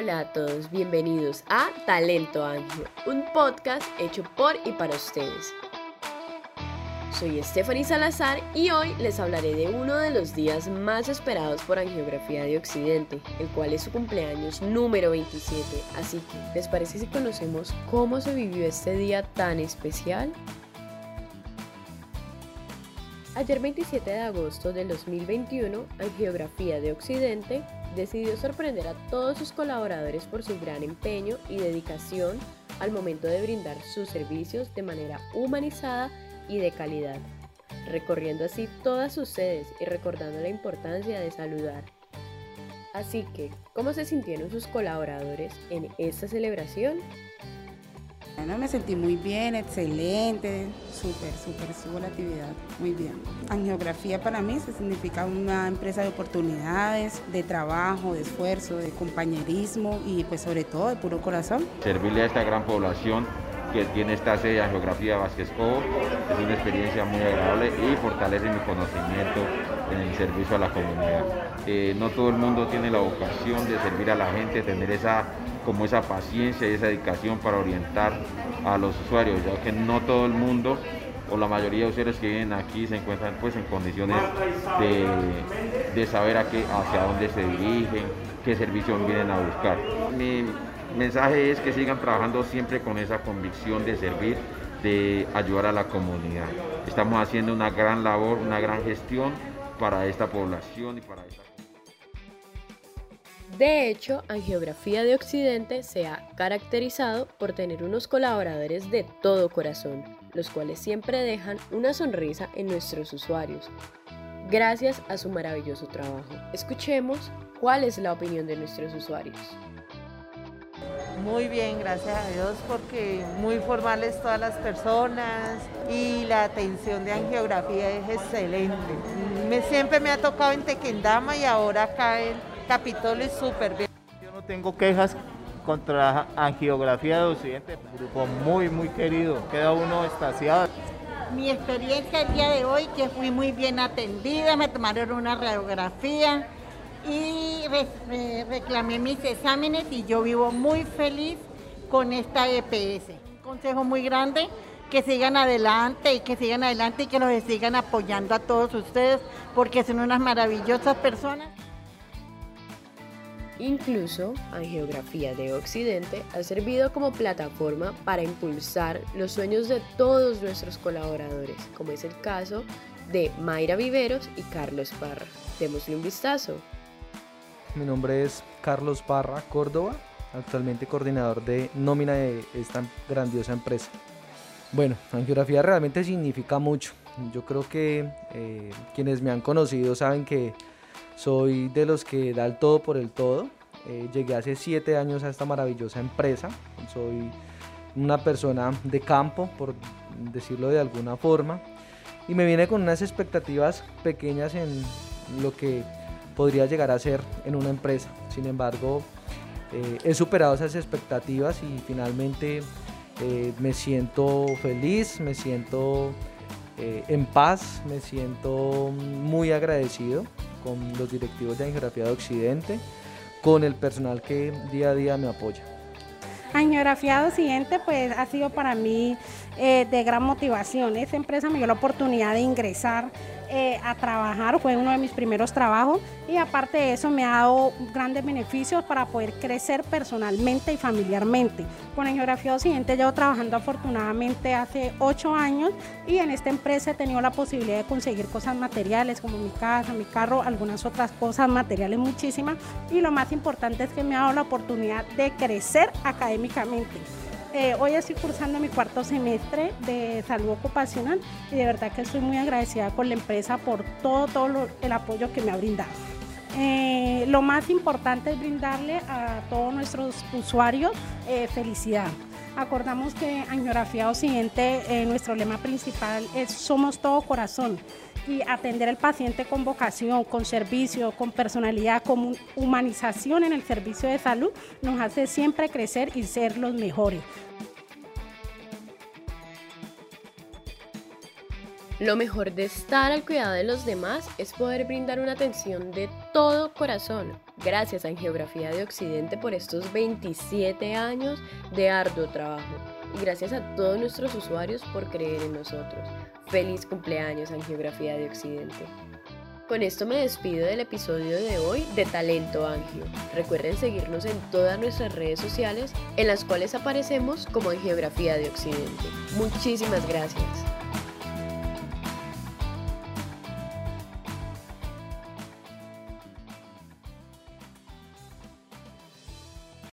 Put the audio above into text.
Hola a todos, bienvenidos a Talento Angio, un podcast hecho por y para ustedes. Soy Stephanie Salazar y hoy les hablaré de uno de los días más esperados por Angiografía de Occidente, el cual es su cumpleaños número 27. Así que, ¿les parece si conocemos cómo se vivió este día tan especial? Ayer 27 de agosto del 2021, Angiografía de Occidente decidió sorprender a todos sus colaboradores por su gran empeño y dedicación al momento de brindar sus servicios de manera humanizada y de calidad, recorriendo así todas sus sedes y recordando la importancia de saludar. Así que, ¿cómo se sintieron sus colaboradores en esta celebración? Bueno, me sentí muy bien, excelente, súper, súper, estuvo la actividad muy bien. Angiografía para mí significa una empresa de oportunidades, de trabajo, de esfuerzo, de compañerismo y pues sobre todo de puro corazón. Servirle a esta gran población que tiene esta sede de Geografía Vázquez Cobo. Es una experiencia muy agradable y fortalece mi conocimiento en el servicio a la comunidad. Eh, no todo el mundo tiene la vocación de servir a la gente, tener esa, como esa paciencia y esa dedicación para orientar a los usuarios, ya que no todo el mundo o la mayoría de usuarios que vienen aquí se encuentran pues en condiciones de, de saber a qué, hacia dónde se dirigen, qué servicio vienen a buscar mensaje es que sigan trabajando siempre con esa convicción de servir, de ayudar a la comunidad. Estamos haciendo una gran labor, una gran gestión para esta población y para esta de hecho, Angiografía de Occidente se ha caracterizado por tener unos colaboradores de todo corazón, los cuales siempre dejan una sonrisa en nuestros usuarios, gracias a su maravilloso trabajo. Escuchemos cuál es la opinión de nuestros usuarios. Muy bien, gracias a Dios, porque muy formales todas las personas y la atención de angiografía es excelente. Me, siempre me ha tocado en Tequendama y ahora acá en Capitolio es súper bien. Yo no tengo quejas contra angiografía de Occidente, un grupo muy, muy querido, queda uno estaciado. Mi experiencia el día de hoy, que fui muy bien atendida, me tomaron una radiografía y reclamé mis exámenes y yo vivo muy feliz con esta EPS. Un consejo muy grande, que sigan adelante y que sigan adelante y que nos sigan apoyando a todos ustedes porque son unas maravillosas personas. Incluso, Angiografía de Occidente ha servido como plataforma para impulsar los sueños de todos nuestros colaboradores, como es el caso de Mayra Viveros y Carlos Parra. Démosle un vistazo. Mi nombre es Carlos Parra Córdoba, actualmente coordinador de nómina de esta grandiosa empresa. Bueno, angiografía realmente significa mucho. Yo creo que eh, quienes me han conocido saben que soy de los que da el todo por el todo. Eh, llegué hace siete años a esta maravillosa empresa. Soy una persona de campo, por decirlo de alguna forma. Y me viene con unas expectativas pequeñas en lo que podría llegar a ser en una empresa. Sin embargo, eh, he superado esas expectativas y finalmente eh, me siento feliz, me siento en paz, me siento muy agradecido con los directivos de Angiografía de Occidente, con el personal que día a día me apoya. Angiografía de Occidente pues ha sido para mí de gran motivación. Esta empresa me dio la oportunidad de ingresar eh, a trabajar, fue uno de mis primeros trabajos y aparte de eso me ha dado grandes beneficios para poder crecer personalmente y familiarmente. Con el Geografía Occidente llevo trabajando afortunadamente hace ocho años y en esta empresa he tenido la posibilidad de conseguir cosas materiales como mi casa, mi carro, algunas otras cosas materiales muchísimas y lo más importante es que me ha dado la oportunidad de crecer académicamente. Eh, hoy estoy cursando mi cuarto semestre de salud ocupacional y de verdad que estoy muy agradecida con la empresa por todo, el apoyo que me ha brindado. Eh, lo más importante es brindarle a todos nuestros usuarios eh, felicidad. Acordamos que en Geografía Occidente nuestro lema principal es Somos todo corazón y atender al paciente con vocación, con servicio, con personalidad, con humanización en el servicio de salud nos hace siempre crecer y ser los mejores. Lo mejor de estar al cuidado de los demás es poder brindar una atención de todo corazón. Gracias a Geografía de Occidente por estos 27 años de arduo trabajo. Y gracias a todos nuestros usuarios por creer en nosotros. Feliz cumpleaños en Geografía de Occidente. Con esto me despido del episodio de hoy de Talento Angio. Recuerden seguirnos en todas nuestras redes sociales en las cuales aparecemos como en Geografía de Occidente. Muchísimas gracias.